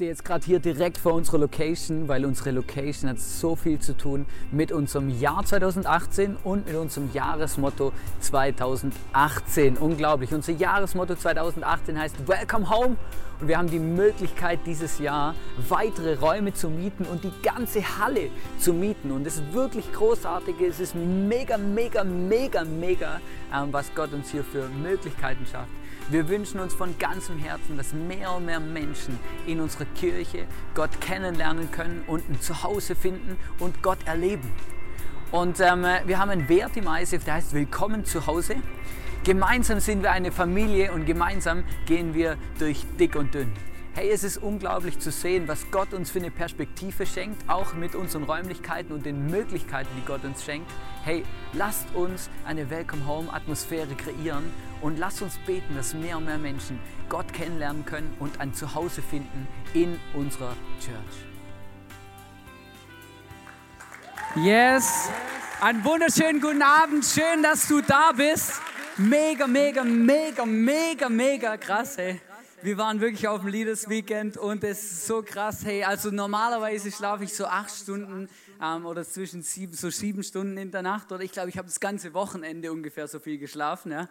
Stehe jetzt gerade hier direkt vor unserer Location, weil unsere Location hat so viel zu tun mit unserem Jahr 2018 und mit unserem Jahresmotto 2018. Unglaublich. Unser Jahresmotto 2018 heißt Welcome Home und wir haben die Möglichkeit dieses Jahr weitere Räume zu mieten und die ganze Halle zu mieten. Und das ist wirklich großartig. Es ist mega, mega, mega, mega, ähm, was Gott uns hier für Möglichkeiten schafft. Wir wünschen uns von ganzem Herzen, dass mehr und mehr Menschen in unserer Kirche Gott kennenlernen können und ein Zuhause finden und Gott erleben. Und ähm, wir haben einen Wert im ISF, der heißt Willkommen zu Hause. Gemeinsam sind wir eine Familie und gemeinsam gehen wir durch dick und dünn. Hey, es ist unglaublich zu sehen, was Gott uns für eine Perspektive schenkt, auch mit unseren Räumlichkeiten und den Möglichkeiten, die Gott uns schenkt. Hey, lasst uns eine Welcome Home Atmosphäre kreieren und lasst uns beten, dass mehr und mehr Menschen Gott kennenlernen können und ein Zuhause finden in unserer Church. Yes, einen wunderschönen guten Abend. Schön, dass du da bist. Mega, mega, mega, mega, mega krass, hey. Wir waren wirklich auf dem Leaders Weekend und es ist so krass. Hey, also normalerweise schlafe ich so acht Stunden ähm, oder zwischen sieben, so sieben Stunden in der Nacht. Oder ich glaube, ich habe das ganze Wochenende ungefähr so viel geschlafen. Ja.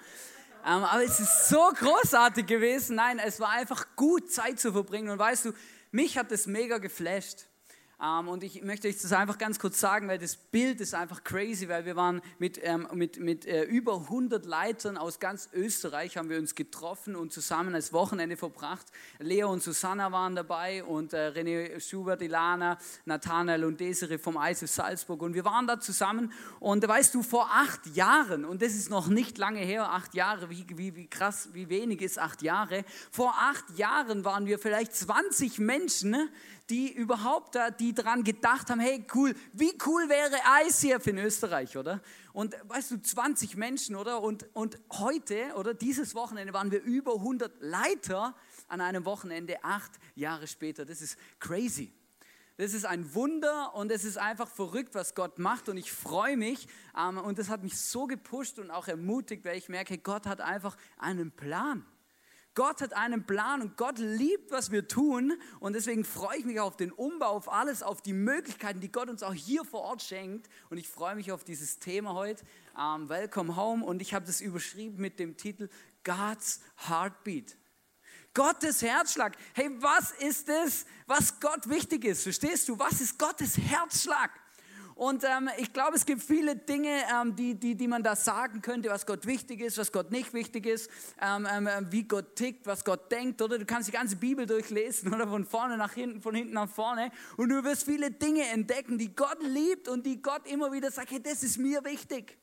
Ähm, aber es ist so großartig gewesen. Nein, es war einfach gut, Zeit zu verbringen. Und weißt du, mich hat das mega geflasht. Ähm, und ich möchte euch das einfach ganz kurz sagen, weil das Bild ist einfach crazy, weil wir waren mit, ähm, mit, mit äh, über 100 Leitern aus ganz Österreich, haben wir uns getroffen und zusammen das Wochenende verbracht. Leo und Susanna waren dabei und äh, René Schubert, Ilana, Nathanael und Desiree vom ISF Salzburg. Und wir waren da zusammen und weißt du, vor acht Jahren, und das ist noch nicht lange her, acht Jahre, wie, wie, wie krass, wie wenig ist acht Jahre, vor acht Jahren waren wir vielleicht 20 Menschen, die überhaupt da, die dran gedacht haben, hey cool, wie cool wäre ICF in Österreich, oder? Und weißt du, 20 Menschen, oder? Und, und heute, oder dieses Wochenende waren wir über 100 Leiter an einem Wochenende, acht Jahre später. Das ist crazy. Das ist ein Wunder und es ist einfach verrückt, was Gott macht und ich freue mich ähm, und das hat mich so gepusht und auch ermutigt, weil ich merke, Gott hat einfach einen Plan. Gott hat einen Plan und Gott liebt, was wir tun. Und deswegen freue ich mich auf den Umbau, auf alles, auf die Möglichkeiten, die Gott uns auch hier vor Ort schenkt. Und ich freue mich auf dieses Thema heute, ähm, Welcome Home. Und ich habe das überschrieben mit dem Titel God's Heartbeat. Gottes Herzschlag. Hey, was ist es, was Gott wichtig ist? Verstehst du? Was ist Gottes Herzschlag? Und ähm, ich glaube, es gibt viele Dinge, ähm, die, die, die man da sagen könnte, was Gott wichtig ist, was Gott nicht wichtig ist, ähm, ähm, ähm, wie Gott tickt, was Gott denkt, oder? Du kannst die ganze Bibel durchlesen, oder? Von vorne nach hinten, von hinten nach vorne. Und du wirst viele Dinge entdecken, die Gott liebt und die Gott immer wieder sagt, hey, das ist mir wichtig.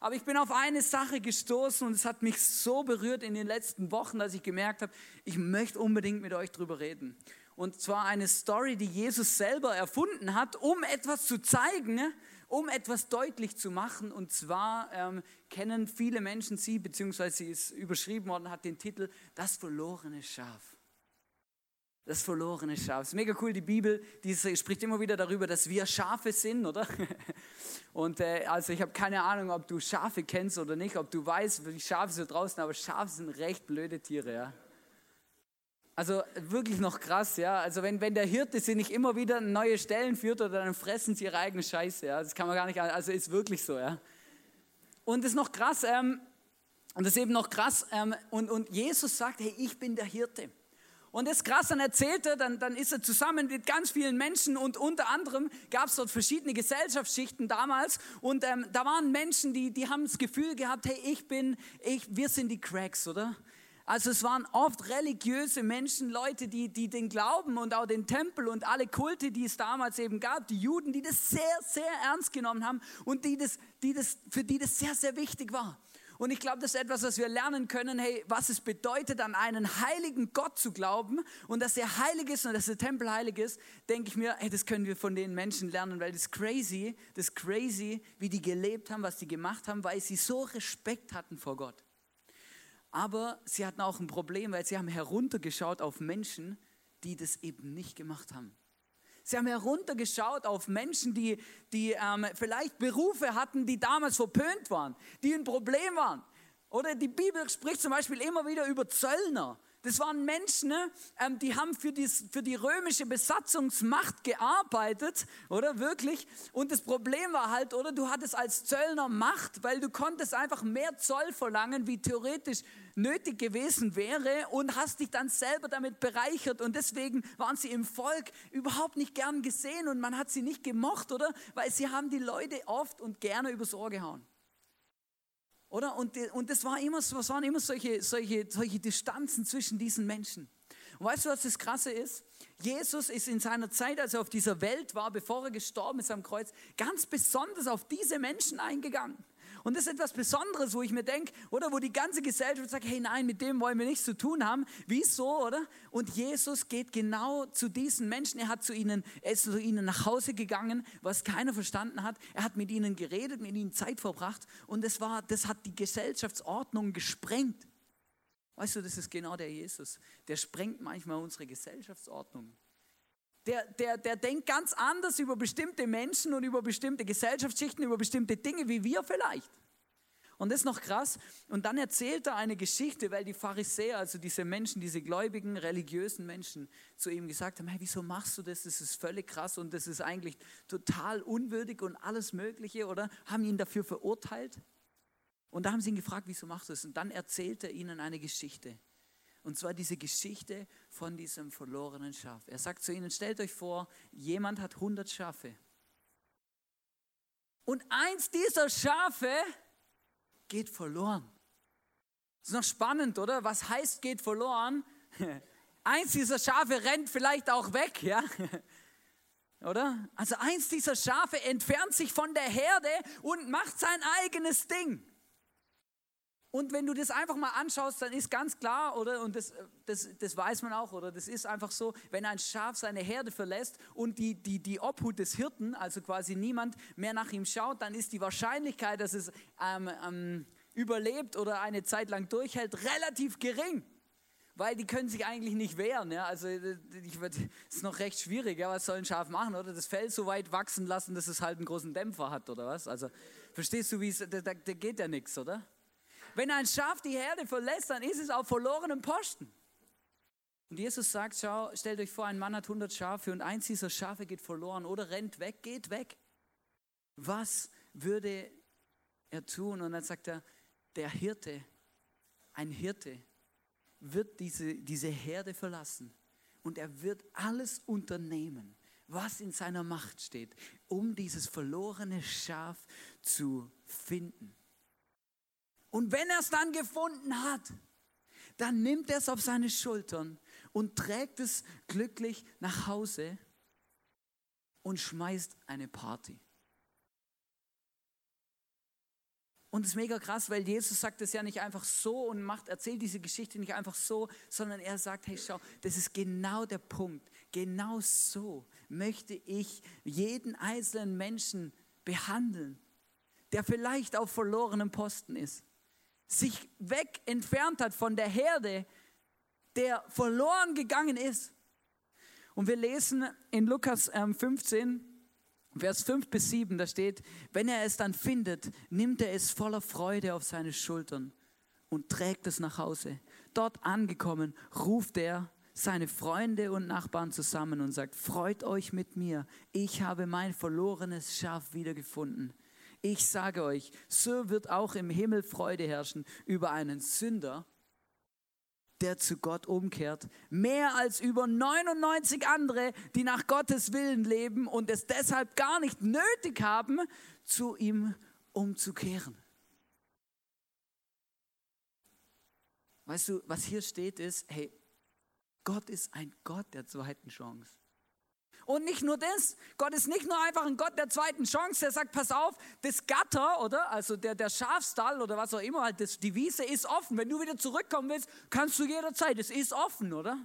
Aber ich bin auf eine Sache gestoßen und es hat mich so berührt in den letzten Wochen, dass ich gemerkt habe, ich möchte unbedingt mit euch drüber reden. Und zwar eine Story, die Jesus selber erfunden hat, um etwas zu zeigen, ne? um etwas deutlich zu machen. Und zwar ähm, kennen viele Menschen sie, beziehungsweise sie ist überschrieben worden, hat den Titel Das verlorene Schaf. Das verlorene Schaf. Ist mega cool, die Bibel, die spricht immer wieder darüber, dass wir Schafe sind, oder? Und äh, also ich habe keine Ahnung, ob du Schafe kennst oder nicht, ob du weißt, wie Schafe sind draußen, aber Schafe sind recht blöde Tiere, ja. Also wirklich noch krass, ja. Also wenn, wenn der Hirte sie nicht immer wieder neue Stellen führt oder dann fressen sie ihre eigene Scheiße, ja. Das kann man gar nicht, also ist wirklich so, ja. Und das ist noch krass, ähm, und das ist eben noch krass, ähm, und, und Jesus sagt, hey, ich bin der Hirte. Und das ist krass, dann erzählt er, dann, dann ist er zusammen mit ganz vielen Menschen und unter anderem gab es dort verschiedene Gesellschaftsschichten damals und ähm, da waren Menschen, die, die haben das Gefühl gehabt, hey, ich bin, ich, wir sind die Cracks, oder? Also es waren oft religiöse Menschen, Leute, die, die den Glauben und auch den Tempel und alle Kulte, die es damals eben gab, die Juden, die das sehr, sehr ernst genommen haben und die das, die das, für die das sehr, sehr wichtig war. Und ich glaube, das ist etwas, was wir lernen können, hey, was es bedeutet, an einen heiligen Gott zu glauben und dass er heilig ist und dass der Tempel heilig ist, denke ich mir, hey, das können wir von den Menschen lernen, weil das ist crazy, das ist crazy, wie die gelebt haben, was die gemacht haben, weil sie so Respekt hatten vor Gott. Aber sie hatten auch ein Problem, weil sie haben heruntergeschaut auf Menschen, die das eben nicht gemacht haben. Sie haben heruntergeschaut auf Menschen, die, die ähm, vielleicht Berufe hatten, die damals verpönt waren, die ein Problem waren. Oder die Bibel spricht zum Beispiel immer wieder über Zöllner. Das waren Menschen, ne, ähm, die haben für die, für die römische Besatzungsmacht gearbeitet, oder wirklich? Und das Problem war halt, oder du hattest als Zöllner Macht, weil du konntest einfach mehr Zoll verlangen, wie theoretisch nötig gewesen wäre und hast dich dann selber damit bereichert und deswegen waren sie im Volk überhaupt nicht gern gesehen und man hat sie nicht gemocht, oder? Weil sie haben die Leute oft und gerne übers Ohr gehauen. Oder? Und, und das war immer, es waren immer solche, solche, solche Distanzen zwischen diesen Menschen. Und weißt du, was das Krasse ist? Jesus ist in seiner Zeit, als er auf dieser Welt war, bevor er gestorben ist am Kreuz, ganz besonders auf diese Menschen eingegangen. Und das ist etwas Besonderes, wo ich mir denke, oder wo die ganze Gesellschaft sagt, hey nein, mit dem wollen wir nichts zu tun haben. Wieso, oder? Und Jesus geht genau zu diesen Menschen. Er hat zu ihnen, er ist zu ihnen nach Hause gegangen, was keiner verstanden hat. Er hat mit ihnen geredet, mit ihnen Zeit verbracht. Und das war, das hat die Gesellschaftsordnung gesprengt. Weißt du, das ist genau der Jesus. Der sprengt manchmal unsere Gesellschaftsordnung. Der, der, der denkt ganz anders über bestimmte Menschen und über bestimmte Gesellschaftsschichten, über bestimmte Dinge wie wir vielleicht. Und das ist noch krass. Und dann erzählt er eine Geschichte, weil die Pharisäer, also diese Menschen, diese gläubigen, religiösen Menschen, zu ihm gesagt haben: Hey, wieso machst du das? Das ist völlig krass und das ist eigentlich total unwürdig und alles Mögliche, oder? Haben ihn dafür verurteilt. Und da haben sie ihn gefragt: Wieso machst du das? Und dann erzählt er ihnen eine Geschichte. Und zwar diese Geschichte von diesem verlorenen Schaf. Er sagt zu ihnen, stellt euch vor, jemand hat 100 Schafe. Und eins dieser Schafe geht verloren. Ist noch spannend, oder? Was heißt geht verloren? Eins dieser Schafe rennt vielleicht auch weg, ja? Oder? Also eins dieser Schafe entfernt sich von der Herde und macht sein eigenes Ding. Und wenn du das einfach mal anschaust, dann ist ganz klar, oder, und das, das, das weiß man auch, oder, das ist einfach so, wenn ein Schaf seine Herde verlässt und die, die, die Obhut des Hirten, also quasi niemand mehr nach ihm schaut, dann ist die Wahrscheinlichkeit, dass es ähm, ähm, überlebt oder eine Zeit lang durchhält, relativ gering. Weil die können sich eigentlich nicht wehren. Ja? Also ich würd, ist noch recht schwierig. Ja? Was soll ein Schaf machen? Oder das Fell so weit wachsen lassen, dass es halt einen großen Dämpfer hat, oder was? Also verstehst du, wie es, da, da geht ja nichts, oder? Wenn ein Schaf die Herde verlässt, dann ist es auf verlorenem Posten. Und Jesus sagt, schau, stellt euch vor, ein Mann hat 100 Schafe und eins dieser Schafe geht verloren oder rennt weg, geht weg. Was würde er tun? Und dann sagt er, der Hirte, ein Hirte, wird diese, diese Herde verlassen und er wird alles unternehmen, was in seiner Macht steht, um dieses verlorene Schaf zu finden. Und wenn er es dann gefunden hat, dann nimmt er es auf seine Schultern und trägt es glücklich nach Hause und schmeißt eine Party. Und es ist mega krass, weil Jesus sagt das ja nicht einfach so und macht, erzählt diese Geschichte nicht einfach so, sondern er sagt, hey schau, das ist genau der Punkt. Genau so möchte ich jeden einzelnen Menschen behandeln, der vielleicht auf verlorenem Posten ist sich weg entfernt hat von der Herde, der verloren gegangen ist. Und wir lesen in Lukas 15, ähm, Vers 5 bis 7, da steht, wenn er es dann findet, nimmt er es voller Freude auf seine Schultern und trägt es nach Hause. Dort angekommen, ruft er seine Freunde und Nachbarn zusammen und sagt, freut euch mit mir, ich habe mein verlorenes Schaf wiedergefunden. Ich sage euch, so wird auch im Himmel Freude herrschen über einen Sünder, der zu Gott umkehrt, mehr als über 99 andere, die nach Gottes Willen leben und es deshalb gar nicht nötig haben, zu ihm umzukehren. Weißt du, was hier steht ist, hey, Gott ist ein Gott der zweiten Chance. Und nicht nur das, Gott ist nicht nur einfach ein Gott der zweiten Chance, der sagt, pass auf, das Gatter, oder? Also der, der Schafstall oder was auch immer, halt das, die Wiese ist offen. Wenn du wieder zurückkommen willst, kannst du jederzeit, es ist offen, oder?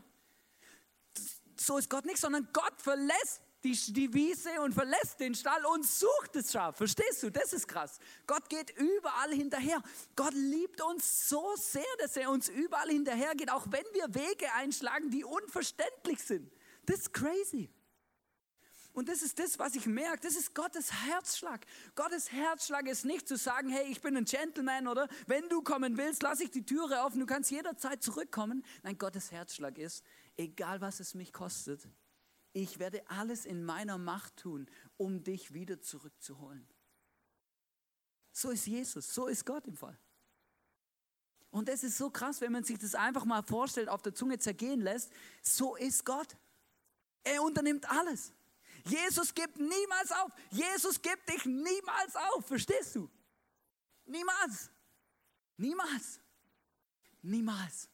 So ist Gott nicht, sondern Gott verlässt die, die Wiese und verlässt den Stall und sucht das Schaf. Verstehst du? Das ist krass. Gott geht überall hinterher. Gott liebt uns so sehr, dass er uns überall hinterher geht, auch wenn wir Wege einschlagen, die unverständlich sind. Das ist crazy. Und das ist das, was ich merke. Das ist Gottes Herzschlag. Gottes Herzschlag ist nicht zu sagen, hey, ich bin ein Gentleman oder wenn du kommen willst, lass ich die Türe offen, du kannst jederzeit zurückkommen. Nein, Gottes Herzschlag ist, egal was es mich kostet, ich werde alles in meiner Macht tun, um dich wieder zurückzuholen. So ist Jesus, so ist Gott im Fall. Und das ist so krass, wenn man sich das einfach mal vorstellt, auf der Zunge zergehen lässt. So ist Gott. Er unternimmt alles. Jesus gibt niemals auf. Jesus gibt dich niemals auf. Verstehst du? Niemals. Niemals. Niemals.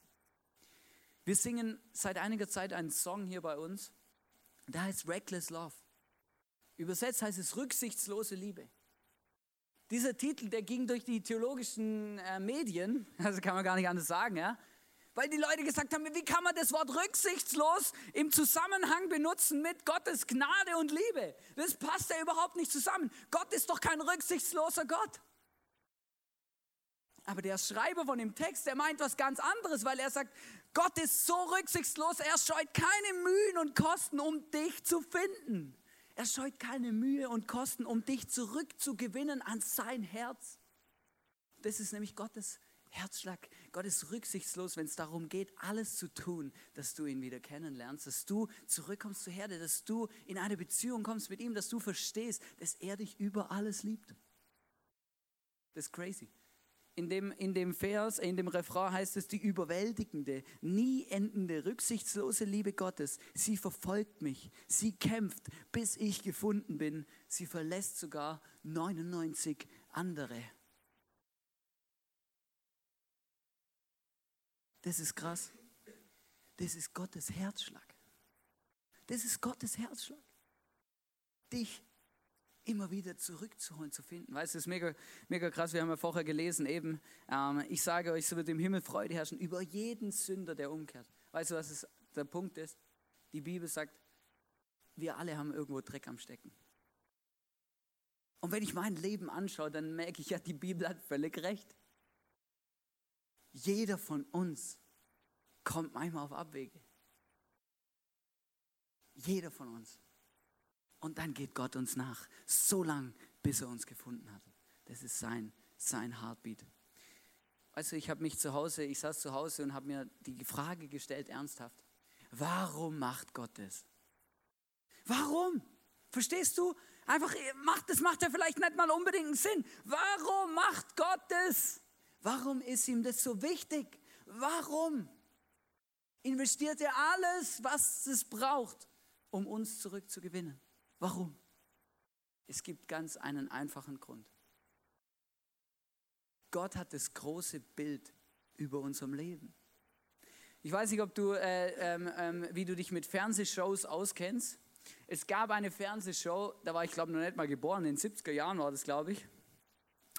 Wir singen seit einiger Zeit einen Song hier bei uns. Der heißt Reckless Love. Übersetzt heißt es rücksichtslose Liebe. Dieser Titel, der ging durch die theologischen äh, Medien, also kann man gar nicht anders sagen, ja weil die Leute gesagt haben, wie kann man das Wort rücksichtslos im Zusammenhang benutzen mit Gottes Gnade und Liebe? Das passt ja überhaupt nicht zusammen. Gott ist doch kein rücksichtsloser Gott. Aber der Schreiber von dem Text, der meint was ganz anderes, weil er sagt, Gott ist so rücksichtslos, er scheut keine Mühen und Kosten, um dich zu finden. Er scheut keine Mühe und Kosten, um dich zurückzugewinnen an sein Herz. Das ist nämlich Gottes Herzschlag. Gott ist rücksichtslos, wenn es darum geht, alles zu tun, dass du ihn wieder kennenlernst, dass du zurückkommst zur Herde, dass du in eine Beziehung kommst mit ihm, dass du verstehst, dass er dich über alles liebt. Das ist crazy. In dem, in dem Vers, in dem Refrain heißt es, die überwältigende, nie endende, rücksichtslose Liebe Gottes, sie verfolgt mich, sie kämpft, bis ich gefunden bin, sie verlässt sogar 99 andere. Das ist krass. Das ist Gottes Herzschlag. Das ist Gottes Herzschlag. Dich immer wieder zurückzuholen, zu finden. Weißt du, das ist mega, mega krass. Wir haben ja vorher gelesen, eben, ähm, ich sage euch, so wird im Himmel Freude herrschen über jeden Sünder, der umkehrt. Weißt du, was es, der Punkt ist? Die Bibel sagt, wir alle haben irgendwo Dreck am Stecken. Und wenn ich mein Leben anschaue, dann merke ich ja, die Bibel hat völlig recht. Jeder von uns kommt manchmal auf Abwege. Jeder von uns. Und dann geht Gott uns nach, so lang, bis er uns gefunden hat. Das ist sein, sein Heartbeat. Also ich habe mich zu Hause, ich saß zu Hause und habe mir die Frage gestellt, ernsthaft, warum macht Gott das? Warum? Verstehst du? Einfach, macht, das macht ja vielleicht nicht mal unbedingt einen Sinn. Warum macht Gott das? Warum ist ihm das so wichtig? Warum investiert er alles, was es braucht, um uns zurückzugewinnen? Warum? Es gibt ganz einen einfachen Grund. Gott hat das große Bild über unserem Leben. Ich weiß nicht, ob du, äh, ähm, ähm, wie du dich mit Fernsehshows auskennst. Es gab eine Fernsehshow, da war ich glaube noch nicht mal geboren, in den 70er Jahren war das, glaube ich.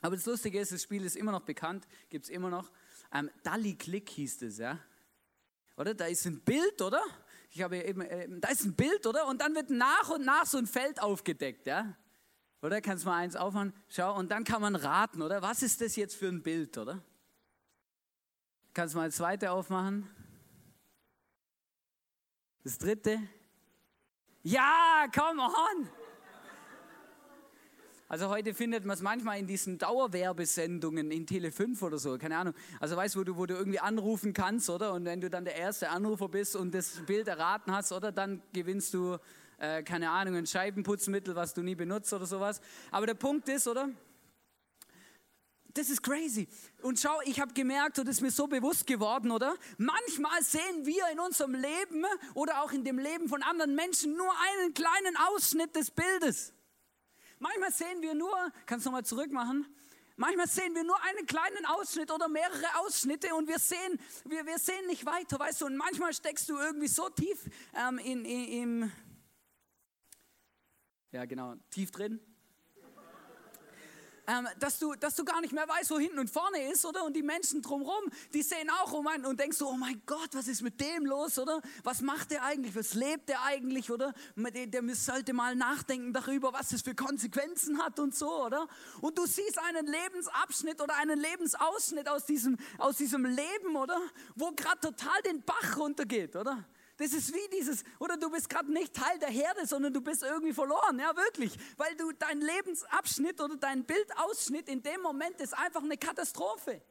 Aber das Lustige ist, das Spiel ist immer noch bekannt, gibt es immer noch. Ähm, Dalli Click hieß es, ja. Oder? Da ist ein Bild, oder? Ich habe eben, äh, da ist ein Bild, oder? Und dann wird nach und nach so ein Feld aufgedeckt, ja. Oder? Kannst mal eins aufmachen? Schau, und dann kann man raten, oder? Was ist das jetzt für ein Bild, oder? Kannst mal das zweite aufmachen? Das dritte? Ja, come on! Also heute findet man es manchmal in diesen Dauerwerbesendungen in Tele 5 oder so, keine Ahnung. Also weißt du, wo du, wo du irgendwie anrufen kannst, oder? Und wenn du dann der erste Anrufer bist und das Bild erraten hast, oder? Dann gewinnst du, äh, keine Ahnung, ein Scheibenputzmittel, was du nie benutzt oder sowas. Aber der Punkt ist, oder? Das ist crazy. Und schau, ich habe gemerkt, und das ist mir so bewusst geworden, oder? Manchmal sehen wir in unserem Leben oder auch in dem Leben von anderen Menschen nur einen kleinen Ausschnitt des Bildes. Manchmal sehen wir nur, kannst du nochmal zurück machen? Manchmal sehen wir nur einen kleinen Ausschnitt oder mehrere Ausschnitte und wir sehen, wir, wir sehen nicht weiter, weißt du? Und manchmal steckst du irgendwie so tief ähm, in, in, im, ja genau, tief drin. Ähm, dass, du, dass du gar nicht mehr weißt, wo hinten und vorne ist, oder? Und die Menschen drumherum, die sehen auch um einen und denkst so, oh mein Gott, was ist mit dem los, oder? Was macht der eigentlich? Was lebt der eigentlich, oder? Der, sollte mal nachdenken darüber, was das für Konsequenzen hat und so, oder? Und du siehst einen Lebensabschnitt oder einen Lebensausschnitt aus diesem, aus diesem Leben, oder? Wo gerade total den Bach runtergeht, oder? Das ist wie dieses, oder du bist gerade nicht Teil der Herde, sondern du bist irgendwie verloren, ja wirklich, weil du dein Lebensabschnitt oder dein Bildausschnitt in dem Moment ist einfach eine Katastrophe.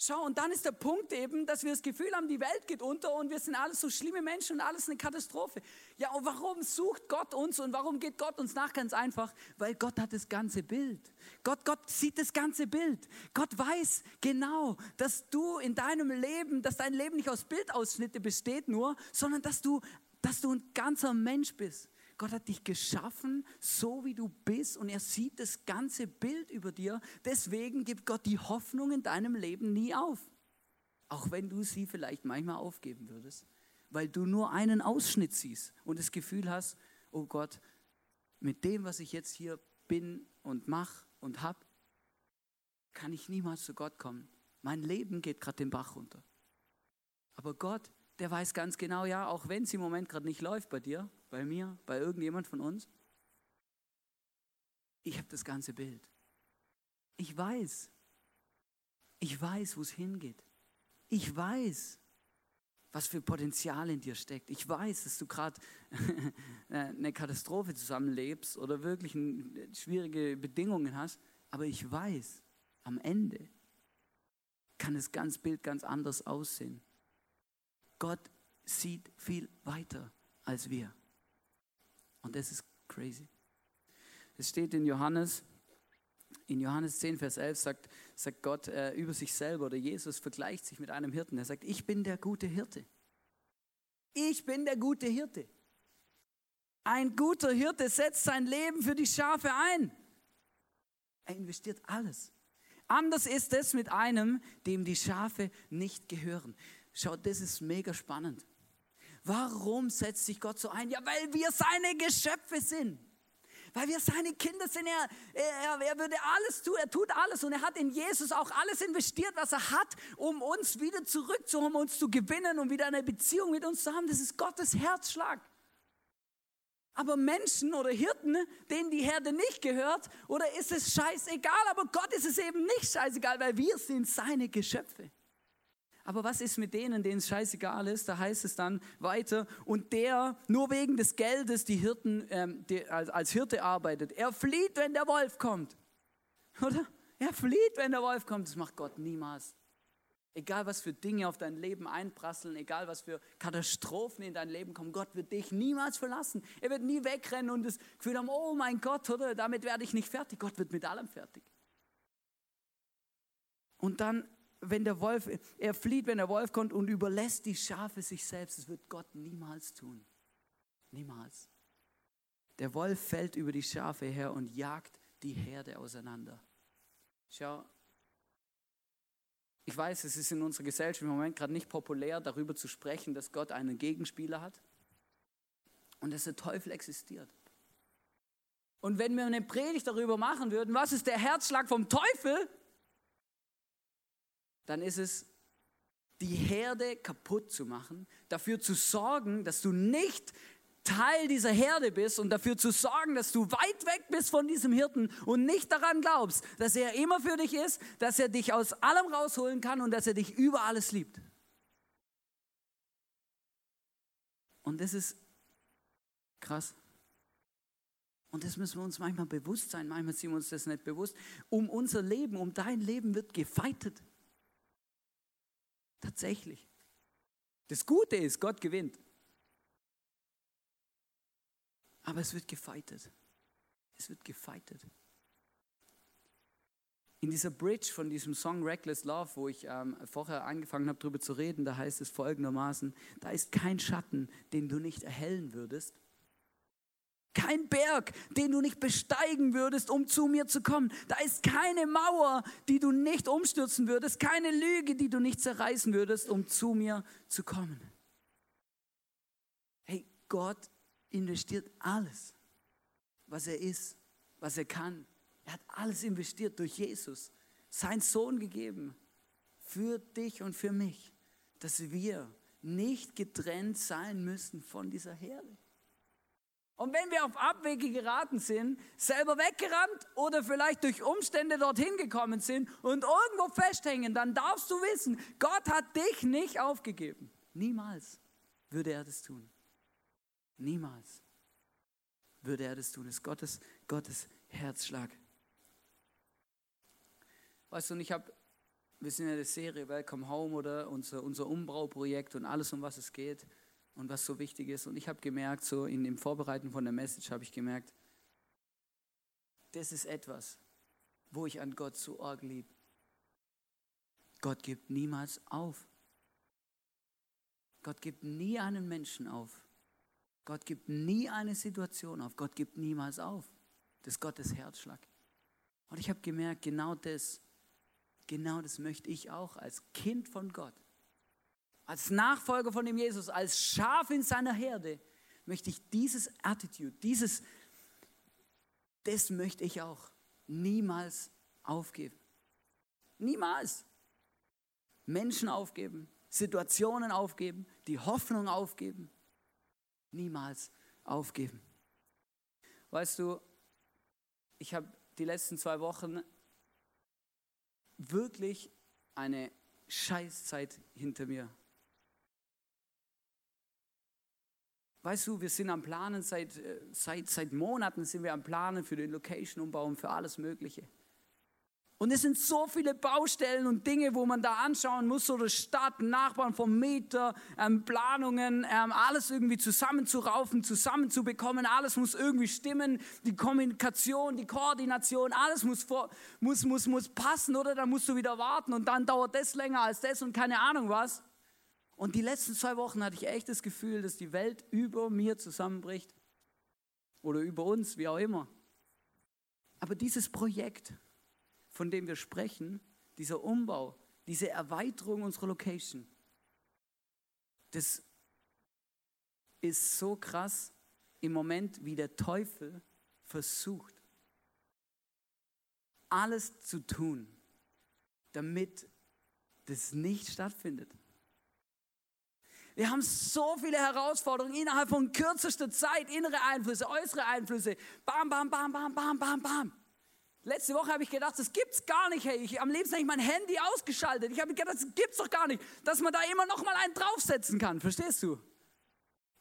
Schau, und dann ist der Punkt eben, dass wir das Gefühl haben, die Welt geht unter und wir sind alles so schlimme Menschen und alles eine Katastrophe. Ja, und warum sucht Gott uns und warum geht Gott uns nach? Ganz einfach, weil Gott hat das ganze Bild. Gott, Gott sieht das ganze Bild. Gott weiß genau, dass du in deinem Leben, dass dein Leben nicht aus Bildausschnitte besteht nur, sondern dass du, dass du ein ganzer Mensch bist. Gott hat dich geschaffen, so wie du bist, und er sieht das ganze Bild über dir. Deswegen gibt Gott die Hoffnung in deinem Leben nie auf. Auch wenn du sie vielleicht manchmal aufgeben würdest, weil du nur einen Ausschnitt siehst und das Gefühl hast, oh Gott, mit dem, was ich jetzt hier bin und mache und habe, kann ich niemals zu Gott kommen. Mein Leben geht gerade den Bach runter. Aber Gott, der weiß ganz genau, ja, auch wenn es im Moment gerade nicht läuft bei dir, bei mir, bei irgendjemand von uns? Ich habe das ganze Bild. Ich weiß. Ich weiß, wo es hingeht. Ich weiß, was für Potenzial in dir steckt. Ich weiß, dass du gerade eine Katastrophe zusammenlebst oder wirklich schwierige Bedingungen hast. Aber ich weiß, am Ende kann das ganze Bild ganz anders aussehen. Gott sieht viel weiter als wir. Und das ist crazy. Es steht in Johannes, in Johannes 10, Vers 11 sagt, sagt Gott äh, über sich selber oder Jesus vergleicht sich mit einem Hirten. Er sagt, ich bin der gute Hirte. Ich bin der gute Hirte. Ein guter Hirte setzt sein Leben für die Schafe ein. Er investiert alles. Anders ist es mit einem, dem die Schafe nicht gehören. Schaut, das ist mega spannend. Warum setzt sich Gott so ein? Ja, weil wir seine Geschöpfe sind. Weil wir seine Kinder sind. Er, er, er würde alles tun, er tut alles. Und er hat in Jesus auch alles investiert, was er hat, um uns wieder zurückzuholen, um uns zu gewinnen und wieder eine Beziehung mit uns zu haben. Das ist Gottes Herzschlag. Aber Menschen oder Hirten, denen die Herde nicht gehört, oder ist es scheißegal? Aber Gott ist es eben nicht scheißegal, weil wir sind seine Geschöpfe. Aber was ist mit denen, denen es scheißegal ist? Da heißt es dann weiter, und der nur wegen des Geldes die Hirten, ähm, die, als, als Hirte arbeitet, er flieht, wenn der Wolf kommt. Oder? Er flieht, wenn der Wolf kommt. Das macht Gott niemals. Egal was für Dinge auf dein Leben einprasseln, egal was für Katastrophen in dein Leben kommen, Gott wird dich niemals verlassen. Er wird nie wegrennen und das Gefühl haben, oh mein Gott, oder damit werde ich nicht fertig. Gott wird mit allem fertig. Und dann wenn der Wolf, er flieht, wenn der Wolf kommt und überlässt die Schafe sich selbst. Das wird Gott niemals tun. Niemals. Der Wolf fällt über die Schafe her und jagt die Herde auseinander. Schau, ich weiß, es ist in unserer Gesellschaft im Moment gerade nicht populär, darüber zu sprechen, dass Gott einen Gegenspieler hat und dass der Teufel existiert. Und wenn wir eine Predigt darüber machen würden, was ist der Herzschlag vom Teufel, dann ist es, die Herde kaputt zu machen, dafür zu sorgen, dass du nicht Teil dieser Herde bist und dafür zu sorgen, dass du weit weg bist von diesem Hirten und nicht daran glaubst, dass er immer für dich ist, dass er dich aus allem rausholen kann und dass er dich über alles liebt. Und das ist krass. Und das müssen wir uns manchmal bewusst sein, manchmal sind wir uns das nicht bewusst. Um unser Leben, um dein Leben wird gefeitet. Tatsächlich. Das Gute ist, Gott gewinnt. Aber es wird gefeitet. Es wird gefeitet. In dieser Bridge von diesem Song Reckless Love, wo ich ähm, vorher angefangen habe, darüber zu reden, da heißt es folgendermaßen, da ist kein Schatten, den du nicht erhellen würdest kein Berg, den du nicht besteigen würdest, um zu mir zu kommen. Da ist keine Mauer, die du nicht umstürzen würdest, keine Lüge, die du nicht zerreißen würdest, um zu mir zu kommen. Hey, Gott investiert alles, was er ist, was er kann. Er hat alles investiert durch Jesus, seinen Sohn gegeben, für dich und für mich, dass wir nicht getrennt sein müssen von dieser Herde. Und wenn wir auf Abwege geraten sind, selber weggerannt oder vielleicht durch Umstände dorthin gekommen sind und irgendwo festhängen, dann darfst du wissen, Gott hat dich nicht aufgegeben. Niemals würde er das tun. Niemals würde er das tun. Das ist Gottes, Gottes Herzschlag. Weißt du, und ich habe, wir sind ja der Serie Welcome Home oder unser, unser Umbauprojekt und alles, um was es geht und was so wichtig ist. Und ich habe gemerkt, so in dem Vorbereiten von der Message habe ich gemerkt, das ist etwas, wo ich an Gott so arg liebe. Gott gibt niemals auf. Gott gibt nie einen Menschen auf. Gott gibt nie eine Situation auf. Gott gibt niemals auf. Das ist Gottes Herzschlag. Und ich habe gemerkt, genau das, genau das möchte ich auch als Kind von Gott als Nachfolger von dem Jesus, als Schaf in seiner Herde, möchte ich dieses Attitude, dieses, das möchte ich auch niemals aufgeben. Niemals. Menschen aufgeben, Situationen aufgeben, die Hoffnung aufgeben. Niemals aufgeben. Weißt du, ich habe die letzten zwei Wochen wirklich eine Scheißzeit hinter mir. Weißt du, wir sind am Planen, seit, äh, seit, seit Monaten sind wir am Planen für den Location-Umbau und für alles Mögliche. Und es sind so viele Baustellen und Dinge, wo man da anschauen muss, so der Stadt, Nachbarn vom Mieter, ähm, Planungen, ähm, alles irgendwie zusammenzuraufen, zusammenzubekommen, alles muss irgendwie stimmen, die Kommunikation, die Koordination, alles muss, vor, muss, muss, muss passen, oder? Dann musst du wieder warten und dann dauert das länger als das und keine Ahnung was. Und die letzten zwei Wochen hatte ich echt das Gefühl, dass die Welt über mir zusammenbricht. Oder über uns, wie auch immer. Aber dieses Projekt, von dem wir sprechen, dieser Umbau, diese Erweiterung unserer Location, das ist so krass im Moment, wie der Teufel versucht, alles zu tun, damit das nicht stattfindet. Wir haben so viele Herausforderungen innerhalb von kürzester Zeit, innere Einflüsse, äußere Einflüsse. Bam, bam, bam, bam, bam, bam, bam. Letzte Woche habe ich gedacht, das gibt's gar nicht. Hey, ich am liebsten ich mein Handy ausgeschaltet. Ich habe gedacht, das gibt's doch gar nicht, dass man da immer noch mal einen draufsetzen kann. Verstehst du?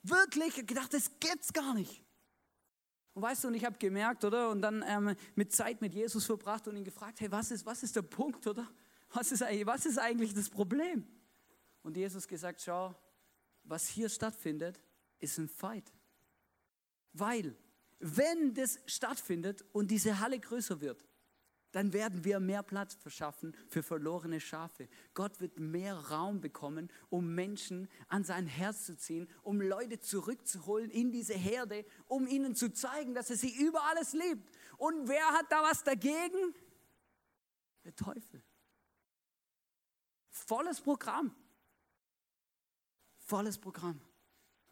Wirklich gedacht, das gibt's gar nicht. Und weißt du, und ich habe gemerkt, oder? Und dann ähm, mit Zeit mit Jesus verbracht und ihn gefragt, hey, was ist, was ist der Punkt, oder? Was ist, was ist eigentlich das Problem? Und Jesus gesagt, schau, was hier stattfindet, ist ein Fight. Weil, wenn das stattfindet und diese Halle größer wird, dann werden wir mehr Platz verschaffen für verlorene Schafe. Gott wird mehr Raum bekommen, um Menschen an sein Herz zu ziehen, um Leute zurückzuholen in diese Herde, um ihnen zu zeigen, dass er sie über alles liebt. Und wer hat da was dagegen? Der Teufel. Volles Programm volles Programm.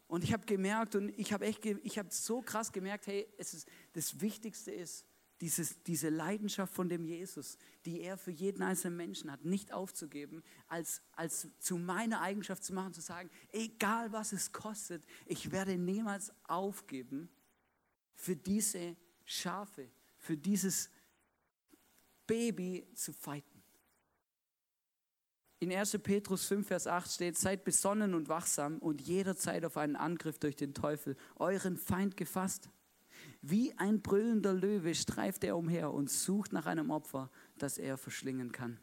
Und ich habe gemerkt und ich habe echt, ich habe so krass gemerkt, hey, es ist, das Wichtigste ist, dieses, diese Leidenschaft von dem Jesus, die er für jeden einzelnen Menschen hat, nicht aufzugeben, als, als zu meiner Eigenschaft zu machen, zu sagen, egal was es kostet, ich werde niemals aufgeben für diese Schafe, für dieses Baby zu fighten. In 1. Petrus 5, Vers 8 steht, seid besonnen und wachsam und jederzeit auf einen Angriff durch den Teufel, euren Feind gefasst. Wie ein brüllender Löwe streift er umher und sucht nach einem Opfer, das er verschlingen kann.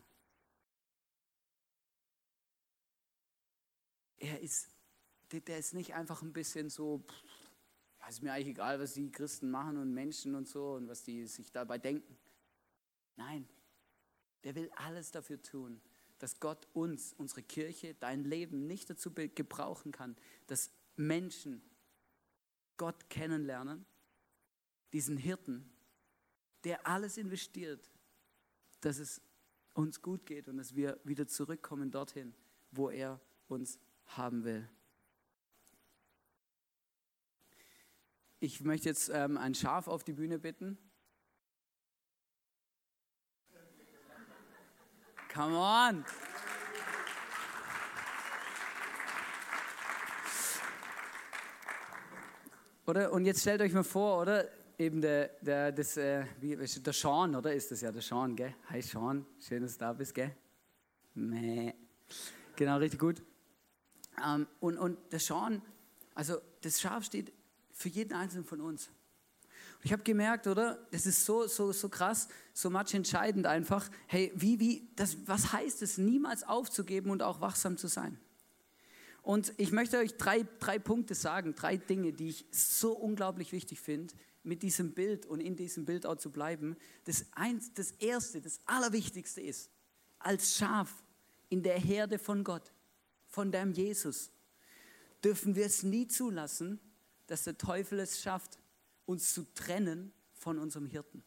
Er ist, der ist nicht einfach ein bisschen so, ja, ist mir eigentlich egal, was die Christen machen und Menschen und so und was die sich dabei denken. Nein, der will alles dafür tun, dass Gott uns, unsere Kirche, dein Leben nicht dazu gebrauchen kann, dass Menschen Gott kennenlernen, diesen Hirten, der alles investiert, dass es uns gut geht und dass wir wieder zurückkommen dorthin, wo er uns haben will. Ich möchte jetzt ähm, ein Schaf auf die Bühne bitten. Come on. Oder? Und jetzt stellt euch mal vor, oder? Eben der, der, das, äh, wie, der Sean, oder? Ist das ja der Sean, gell? Hi Sean, schön, dass du da bist, gell? Mäh. Genau, richtig gut. Ähm, und, und der Sean, also das Schaf steht für jeden Einzelnen von uns. Und ich habe gemerkt, oder? Das ist so, so, so krass, so much entscheidend einfach. Hey, wie, wie, das, was heißt es, niemals aufzugeben und auch wachsam zu sein? Und ich möchte euch drei, drei Punkte sagen, drei Dinge, die ich so unglaublich wichtig finde, mit diesem Bild und in diesem Bild auch zu bleiben. Das, eins, das Erste, das Allerwichtigste ist, als Schaf in der Herde von Gott, von dem Jesus, dürfen wir es nie zulassen, dass der Teufel es schafft, uns zu trennen von unserem Hirten.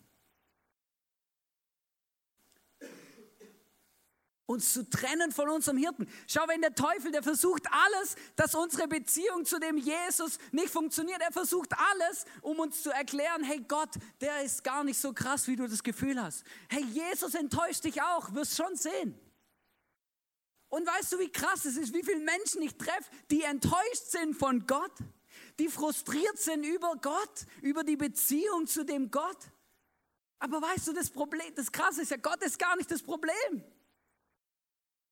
Uns zu trennen von unserem Hirten. Schau, wenn der Teufel, der versucht alles, dass unsere Beziehung zu dem Jesus nicht funktioniert. Er versucht alles, um uns zu erklären, hey Gott, der ist gar nicht so krass, wie du das Gefühl hast. Hey, Jesus enttäuscht dich auch, wirst schon sehen. Und weißt du, wie krass es ist, wie viele Menschen ich treffe, die enttäuscht sind von Gott, die frustriert sind über Gott, über die Beziehung zu dem Gott. Aber weißt du, das Problem, das Krasse ist ja, Gott ist gar nicht das Problem.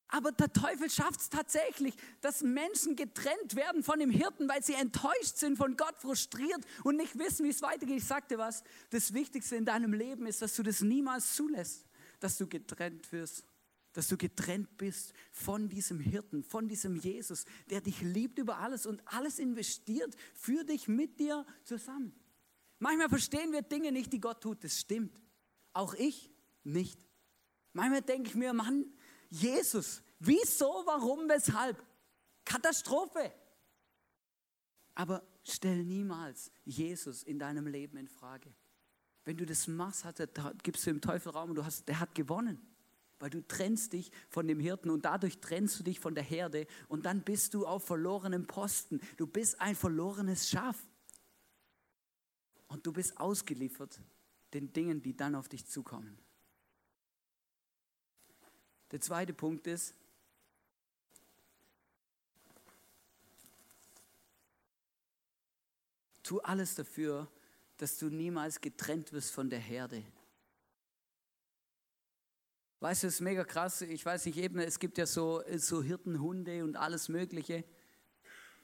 Aber der Teufel schafft es tatsächlich, dass Menschen getrennt werden von dem Hirten, weil sie enttäuscht sind, von Gott frustriert und nicht wissen, wie es weitergeht. Ich sagte was, das Wichtigste in deinem Leben ist, dass du das niemals zulässt, dass du getrennt wirst, dass du getrennt bist von diesem Hirten, von diesem Jesus, der dich liebt über alles und alles investiert für dich mit dir zusammen. Manchmal verstehen wir Dinge nicht, die Gott tut, das stimmt. Auch ich nicht. Manchmal denke ich mir, Mann, Jesus. Wieso, warum, weshalb? Katastrophe. Aber stell niemals Jesus in deinem Leben in Frage. Wenn du das machst, hat er, gibst du dem Teufel Raum und du hast, der hat gewonnen. Weil du trennst dich von dem Hirten und dadurch trennst du dich von der Herde und dann bist du auf verlorenem Posten. Du bist ein verlorenes Schaf. Und du bist ausgeliefert den Dingen, die dann auf dich zukommen. Der zweite Punkt ist, tu alles dafür, dass du niemals getrennt wirst von der Herde. Weißt du, es ist mega krass. Ich weiß nicht, eben, es gibt ja so, so Hirtenhunde und alles Mögliche.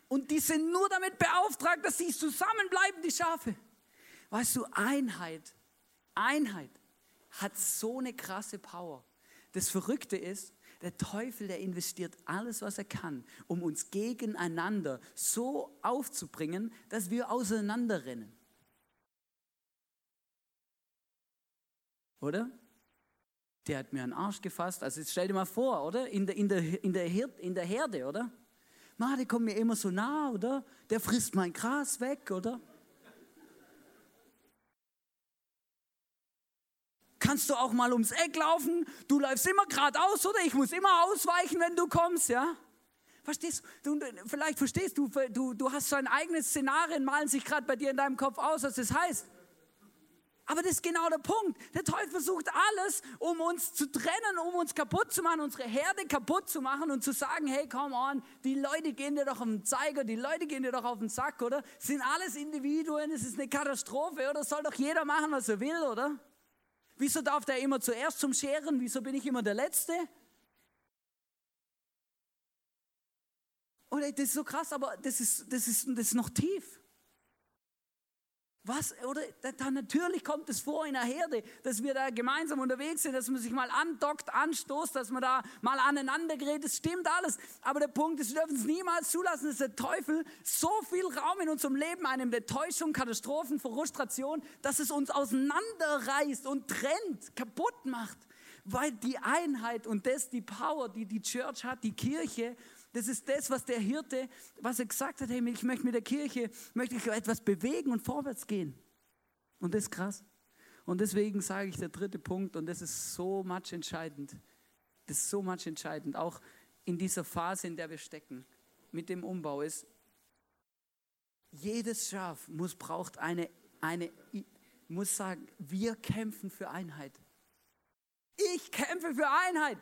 Und die sind nur damit beauftragt, dass sie zusammenbleiben, die Schafe. Weißt du, Einheit, Einheit hat so eine krasse Power. Das Verrückte ist, der Teufel, der investiert alles, was er kann, um uns gegeneinander so aufzubringen, dass wir auseinanderrennen. Oder? Der hat mir einen Arsch gefasst. Also jetzt stell dir mal vor, oder? In der, in der, in der, Herd, in der Herde, oder? Ma, der kommt mir immer so nah, oder? Der frisst mein Gras weg, oder? Kannst du auch mal ums Eck laufen. Du läufst immer geradeaus, oder? Ich muss immer ausweichen, wenn du kommst, ja? Verstehst du? Vielleicht verstehst du, du, du hast so ein eigenes Szenarien, malen sich gerade bei dir in deinem Kopf aus, was das heißt. Aber das ist genau der Punkt. Der Teufel versucht alles, um uns zu trennen, um uns kaputt zu machen, unsere Herde kaputt zu machen und zu sagen, hey, come on, die Leute gehen dir doch auf den Zeiger, die Leute gehen dir doch auf den Sack, oder? sind alles Individuen, es ist eine Katastrophe, oder? Soll doch jeder machen, was er will, oder? Wieso darf der immer zuerst zum Scheren? Wieso bin ich immer der Letzte? Oder das ist so krass, aber das ist, das ist, das ist noch tief. Was, oder da, natürlich kommt es vor in der Herde, dass wir da gemeinsam unterwegs sind, dass man sich mal andockt, anstoßt, dass man da mal aneinander gerät, das stimmt alles. Aber der Punkt ist, wir dürfen es niemals zulassen, dass der Teufel so viel Raum in unserem Leben einnimmt, der Täuschung, Katastrophen, Frustration, dass es uns auseinanderreißt und trennt, kaputt macht. Weil die Einheit und das, die Power, die die Church hat, die Kirche, das ist das, was der Hirte, was er gesagt hat, hey, ich möchte mit der Kirche, möchte ich etwas bewegen und vorwärts gehen. Und das ist krass. Und deswegen sage ich der dritte Punkt, und das ist so much entscheidend. Das ist so much entscheidend, auch in dieser Phase, in der wir stecken, mit dem Umbau ist, jedes Schaf muss, braucht eine, eine, muss sagen, wir kämpfen für Einheit. Ich kämpfe für Einheit.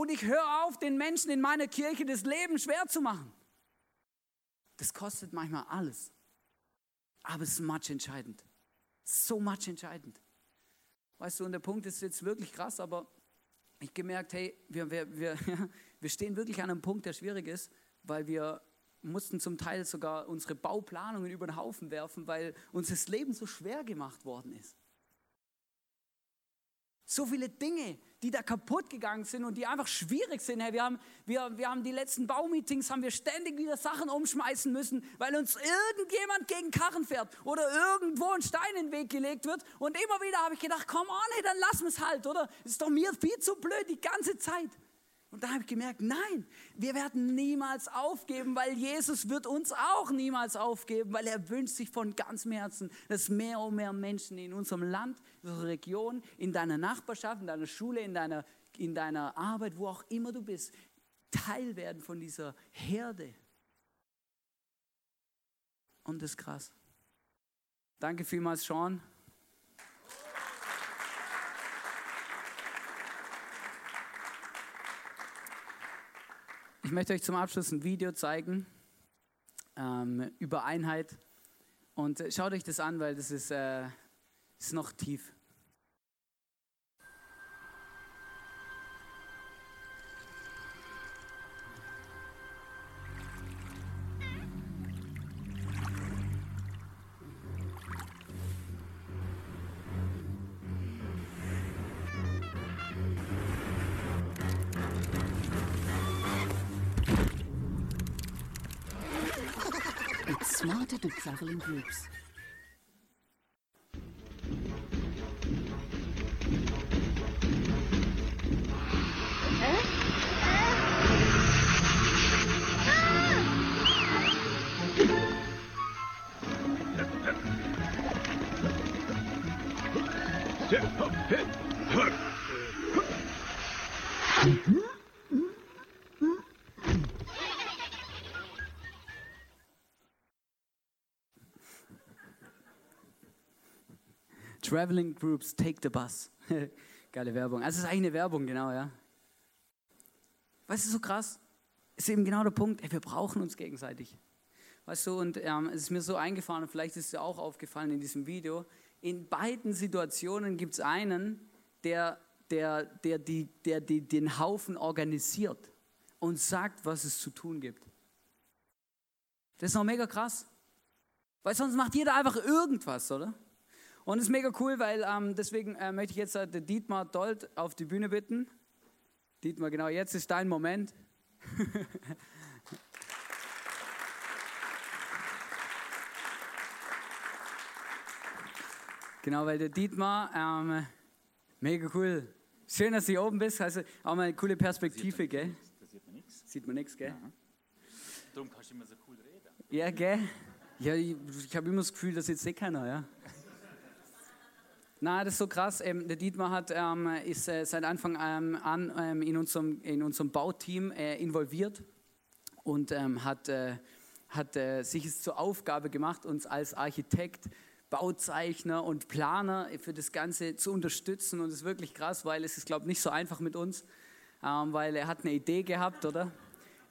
Und ich höre auf, den Menschen in meiner Kirche das Leben schwer zu machen. Das kostet manchmal alles. Aber es ist much entscheidend. So much entscheidend. Weißt du, und der Punkt ist jetzt wirklich krass, aber ich gemerkt, hey, wir, wir, wir, wir stehen wirklich an einem Punkt, der schwierig ist, weil wir mussten zum Teil sogar unsere Bauplanungen über den Haufen werfen, weil uns das Leben so schwer gemacht worden ist. So viele Dinge, die da kaputt gegangen sind und die einfach schwierig sind. Hey, wir, haben, wir, wir haben die letzten Baumeetings, haben wir ständig wieder Sachen umschmeißen müssen, weil uns irgendjemand gegen Karren fährt oder irgendwo ein Stein in den Weg gelegt wird. Und immer wieder habe ich gedacht, komm on, hey, dann wir es halt, oder? Ist doch mir viel zu blöd die ganze Zeit. Und da habe ich gemerkt, nein, wir werden niemals aufgeben, weil Jesus wird uns auch niemals aufgeben, weil er wünscht sich von ganzem Herzen, dass mehr und mehr Menschen in unserem Land, in unserer Region, in deiner Nachbarschaft, in deiner Schule, in deiner, in deiner Arbeit, wo auch immer du bist, Teil werden von dieser Herde. Und das ist krass. Danke vielmals, Sean. Ich möchte euch zum Abschluss ein Video zeigen ähm, über Einheit. Und äh, schaut euch das an, weil das ist, äh, ist noch tief. In groups. Traveling Groups, take the bus. Geile Werbung. Also es ist eigentlich eine Werbung, genau, ja. Weißt du, so krass? Ist eben genau der Punkt, ey, wir brauchen uns gegenseitig. Weißt du, und ähm, es ist mir so eingefahren, und vielleicht ist es dir auch aufgefallen in diesem Video, in beiden Situationen gibt es einen, der, der, der, die, der die, den Haufen organisiert und sagt, was es zu tun gibt. Das ist noch mega krass. Weil sonst macht jeder einfach irgendwas, oder? Und es ist mega cool, weil ähm, deswegen äh, möchte ich jetzt äh, Dietmar Dold auf die Bühne bitten. Dietmar, genau, jetzt ist dein Moment. genau, weil der Dietmar, ähm, mega cool. Schön, dass du hier oben bist. Also auch mal eine coole Perspektive, gell? Da sieht man nichts. Sieht man nichts, gell? Ja. Darum kannst du immer so cool reden. Ja, gell? Ja, ich, ich habe immer das Gefühl, dass jetzt eh keiner, ja. Na, das ist so krass. Ähm, der Dietmar hat, ähm, ist äh, seit Anfang ähm, an ähm, in, unserem, in unserem Bauteam äh, involviert und ähm, hat, äh, hat äh, sich es zur Aufgabe gemacht, uns als Architekt, Bauzeichner und Planer für das Ganze zu unterstützen. Und es ist wirklich krass, weil es ist, glaube ich, nicht so einfach mit uns, ähm, weil er hat eine Idee gehabt, oder?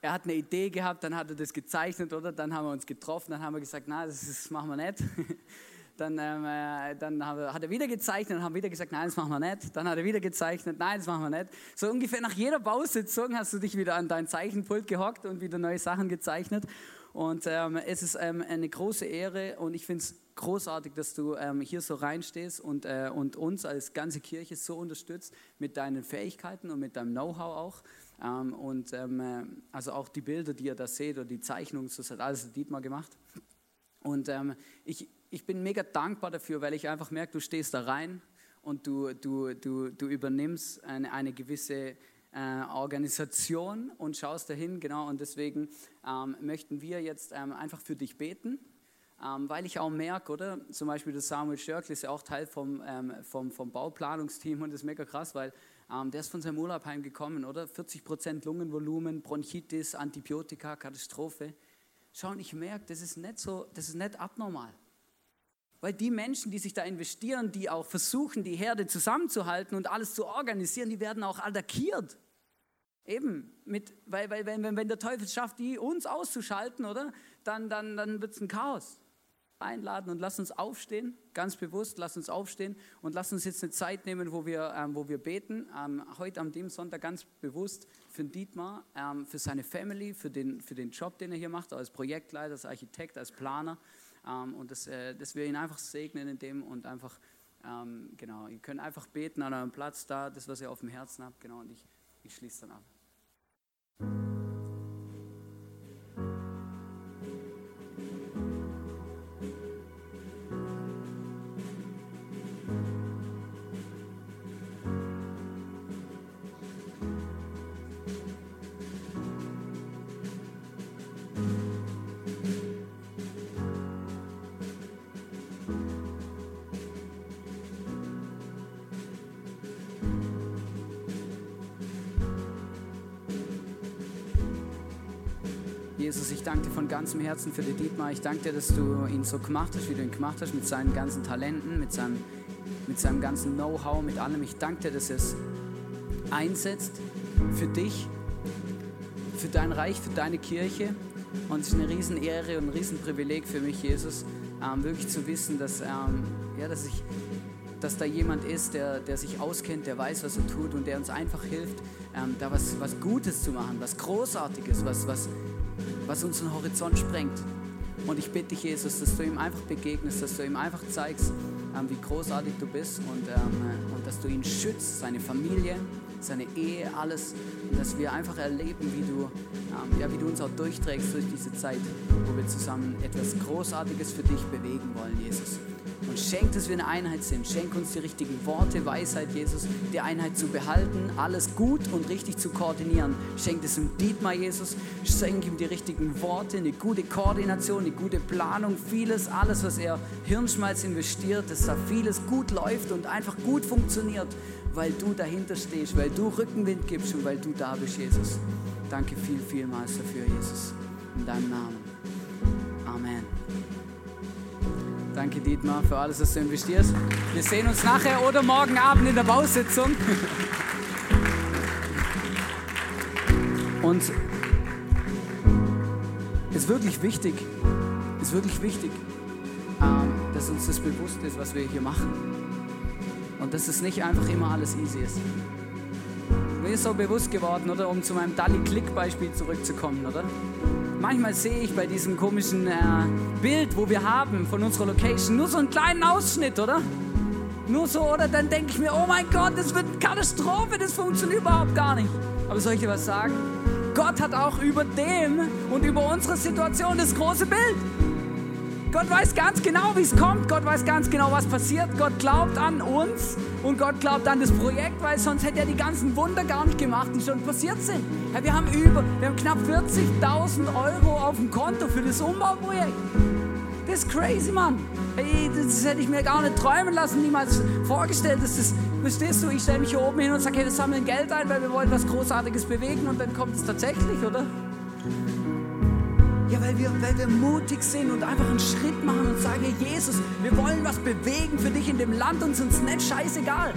Er hat eine Idee gehabt, dann hat er das gezeichnet, oder? Dann haben wir uns getroffen, dann haben wir gesagt, na, das, das machen wir nicht. Dann, ähm, äh, dann hat er wieder gezeichnet und haben wieder gesagt, nein, das machen wir nicht. Dann hat er wieder gezeichnet, nein, das machen wir nicht. So ungefähr nach jeder Bausitzung hast du dich wieder an dein Zeichenpult gehockt und wieder neue Sachen gezeichnet. Und ähm, es ist ähm, eine große Ehre und ich finde es großartig, dass du ähm, hier so reinstehst und, äh, und uns als ganze Kirche so unterstützt mit deinen Fähigkeiten und mit deinem Know-how auch. Ähm, und ähm, äh, also auch die Bilder, die ihr da seht oder die Zeichnungen, das hat alles Dietmar gemacht. Und ähm, ich, ich bin mega dankbar dafür, weil ich einfach merke, du stehst da rein und du, du, du, du übernimmst eine, eine gewisse äh, Organisation und schaust dahin, genau. Und deswegen ähm, möchten wir jetzt ähm, einfach für dich beten, ähm, weil ich auch merke, oder? Zum Beispiel der Samuel Schörkl ist ja auch Teil vom, ähm, vom, vom Bauplanungsteam und das ist mega krass, weil ähm, der ist von seinem Urlaub heimgekommen, oder? 40 Prozent Lungenvolumen, Bronchitis, Antibiotika, Katastrophe. Schau, und ich merke, das ist nicht so, das ist nicht abnormal. Weil die Menschen, die sich da investieren, die auch versuchen, die Herde zusammenzuhalten und alles zu organisieren, die werden auch attackiert. eben, mit, weil, weil wenn, wenn der Teufel schafft, die uns auszuschalten, oder? Dann, dann, dann wird es ein Chaos. Einladen und lass uns aufstehen, ganz bewusst, lass uns aufstehen und lass uns jetzt eine Zeit nehmen, wo wir, ähm, wo wir beten. Ähm, heute am dem Sonntag ganz bewusst für Dietmar, ähm, für seine Family, für den, für den Job, den er hier macht, als Projektleiter, als Architekt, als Planer. Ähm, und dass, äh, dass wir ihn einfach segnen in dem und einfach, ähm, genau, ihr könnt einfach beten an eurem Platz da, das, was ihr auf dem Herzen habt, genau, und ich, ich schließe dann ab. Jesus, ich danke dir von ganzem Herzen für den Dietmar. Ich danke dir, dass du ihn so gemacht hast, wie du ihn gemacht hast, mit seinen ganzen Talenten, mit seinem, mit seinem ganzen Know-how, mit allem. Ich danke dir, dass er es einsetzt für dich, für dein Reich, für deine Kirche. Und es ist eine Riesenehre und ein Riesenprivileg für mich, Jesus, ähm, wirklich zu wissen, dass, ähm, ja, dass, ich, dass da jemand ist, der, der sich auskennt, der weiß, was er tut und der uns einfach hilft, ähm, da was, was Gutes zu machen, was Großartiges, was, was, was unseren Horizont sprengt. Und ich bitte dich, Jesus, dass du ihm einfach begegnest, dass du ihm einfach zeigst, ähm, wie großartig du bist und, ähm, und dass du ihn schützt, seine Familie, seine Ehe, alles. Und dass wir einfach erleben, wie du, ähm, ja, wie du uns auch durchträgst durch diese Zeit, wo wir zusammen etwas Großartiges für dich bewegen wollen, Jesus. Und schenk, dass wir eine Einheit sind. Schenk uns die richtigen Worte, Weisheit, Jesus, die Einheit zu behalten, alles gut und richtig zu koordinieren. Schenk es ihm Dietmar, Jesus. Schenk ihm die richtigen Worte, eine gute Koordination, eine gute Planung, vieles, alles, was er Hirnschmalz investiert, dass da vieles gut läuft und einfach gut funktioniert, weil du dahinter stehst, weil du Rückenwind gibst und weil du da bist, Jesus. Danke viel, vielmals dafür, Jesus. In deinem Namen. Danke, Dietmar, für alles, was du investierst. Wir sehen uns nachher oder morgen Abend in der Bausitzung. Und ist wirklich wichtig, ist wirklich wichtig, ähm, dass uns das bewusst ist, was wir hier machen. Und dass es nicht einfach immer alles easy ist. Mir ist so bewusst geworden, oder um zu meinem Dali-Click-Beispiel zurückzukommen, oder? Manchmal sehe ich bei diesem komischen äh, Bild, wo wir haben von unserer Location, nur so einen kleinen Ausschnitt, oder? Nur so, oder dann denke ich mir, oh mein Gott, das wird eine Katastrophe, das funktioniert überhaupt gar nicht. Aber soll ich dir was sagen? Gott hat auch über dem und über unsere Situation das große Bild. Gott weiß ganz genau, wie es kommt. Gott weiß ganz genau, was passiert. Gott glaubt an uns und Gott glaubt an das Projekt, weil sonst hätte er die ganzen Wunder gar nicht gemacht, die schon passiert sind. Wir haben über, wir haben knapp 40.000 Euro auf dem Konto für das Umbauprojekt. Das ist crazy, Mann. Hey, das hätte ich mir gar nicht träumen lassen, niemals vorgestellt. Das ist, verstehst du, ich stelle mich hier oben hin und sage, hey, wir sammeln Geld ein, weil wir wollen was Großartiges bewegen und dann kommt es tatsächlich, oder? Ja, weil wir, weil wir mutig sind und einfach einen Schritt machen und sagen, Jesus, wir wollen was bewegen für dich in dem Land und uns nicht scheißegal.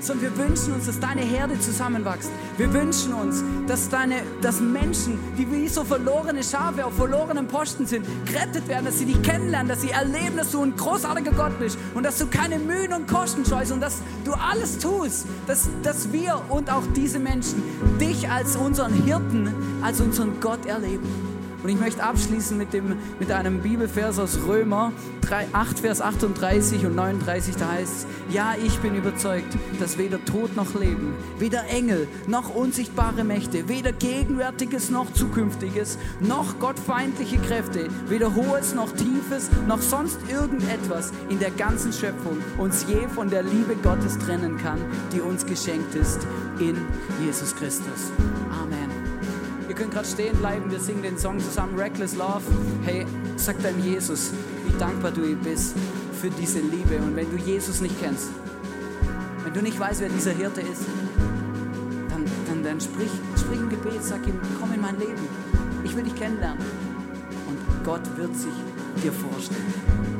Sondern wir wünschen uns, dass deine Herde zusammenwächst. Wir wünschen uns, dass, deine, dass Menschen, die wie so verlorene Schafe auf verlorenen Posten sind, gerettet werden, dass sie dich kennenlernen, dass sie erleben, dass du ein großartiger Gott bist und dass du keine Mühen und Kosten scheust und dass du alles tust, dass, dass wir und auch diese Menschen dich als unseren Hirten, als unseren Gott erleben. Und ich möchte abschließen mit, dem, mit einem Bibelvers aus Römer 3, 8, Vers 38 und 39. Da heißt es, ja, ich bin überzeugt, dass weder Tod noch Leben, weder Engel noch unsichtbare Mächte, weder Gegenwärtiges noch Zukünftiges, noch gottfeindliche Kräfte, weder Hohes noch Tiefes, noch sonst irgendetwas in der ganzen Schöpfung uns je von der Liebe Gottes trennen kann, die uns geschenkt ist in Jesus Christus. Amen. Ihr könnt gerade stehen bleiben, wir singen den Song zusammen, Reckless Love. Hey, sag deinem Jesus, wie dankbar du ihm bist für diese Liebe. Und wenn du Jesus nicht kennst, wenn du nicht weißt, wer dieser Hirte ist, dann, dann, dann sprich, sprich ein Gebet, sag ihm, komm in mein Leben. Ich will dich kennenlernen. Und Gott wird sich dir vorstellen.